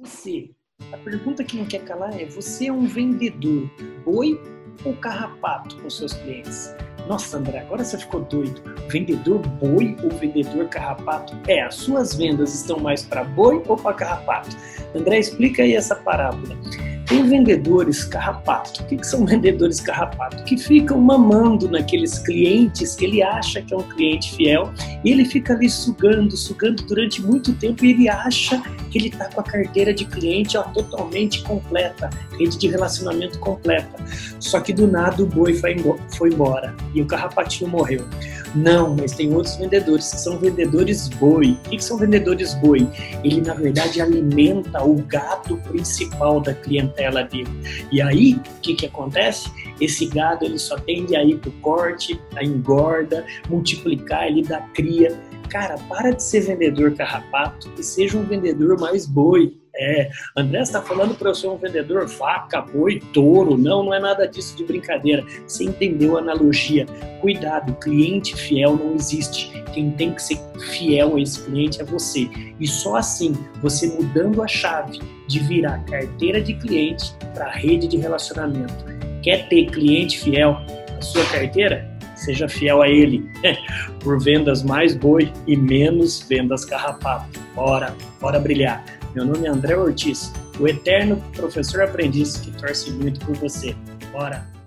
Você, a pergunta que não quer calar é: você é um vendedor boi ou carrapato com seus clientes? Nossa, André, agora você ficou doido. Vendedor boi ou vendedor carrapato? É, as suas vendas estão mais para boi ou para carrapato? André, explica aí essa parábola. Tem vendedores carrapato. O que, que são vendedores carrapato? Que ficam mamando naqueles clientes que ele acha que é um cliente fiel e ele fica ali sugando, sugando durante muito tempo e ele acha que ele está com a carteira de cliente ó, totalmente completa, rede de relacionamento completa. Só que do nada o boi foi embora e o carrapatinho morreu. Não, mas tem outros vendedores que são vendedores boi. O que são vendedores boi? Ele, na verdade, alimenta o gado principal da clientela dele. E aí, o que, que acontece? Esse gado ele só tende a ir para o corte, a engorda, multiplicar, ele dá cria. Cara, para de ser vendedor carrapato e seja um vendedor mais boi. É, André está falando para eu ser um vendedor vaca, boi, touro. Não, não é nada disso de brincadeira. Você entendeu a analogia? Cuidado, cliente fiel não existe. Quem tem que ser fiel a esse cliente é você. E só assim, você mudando a chave de virar carteira de cliente para rede de relacionamento. Quer ter cliente fiel na sua carteira? Seja fiel a ele, por vendas mais boi e menos vendas carrapato. Bora, bora brilhar. Meu nome é André Ortiz, o eterno professor aprendiz que torce muito por você. Bora!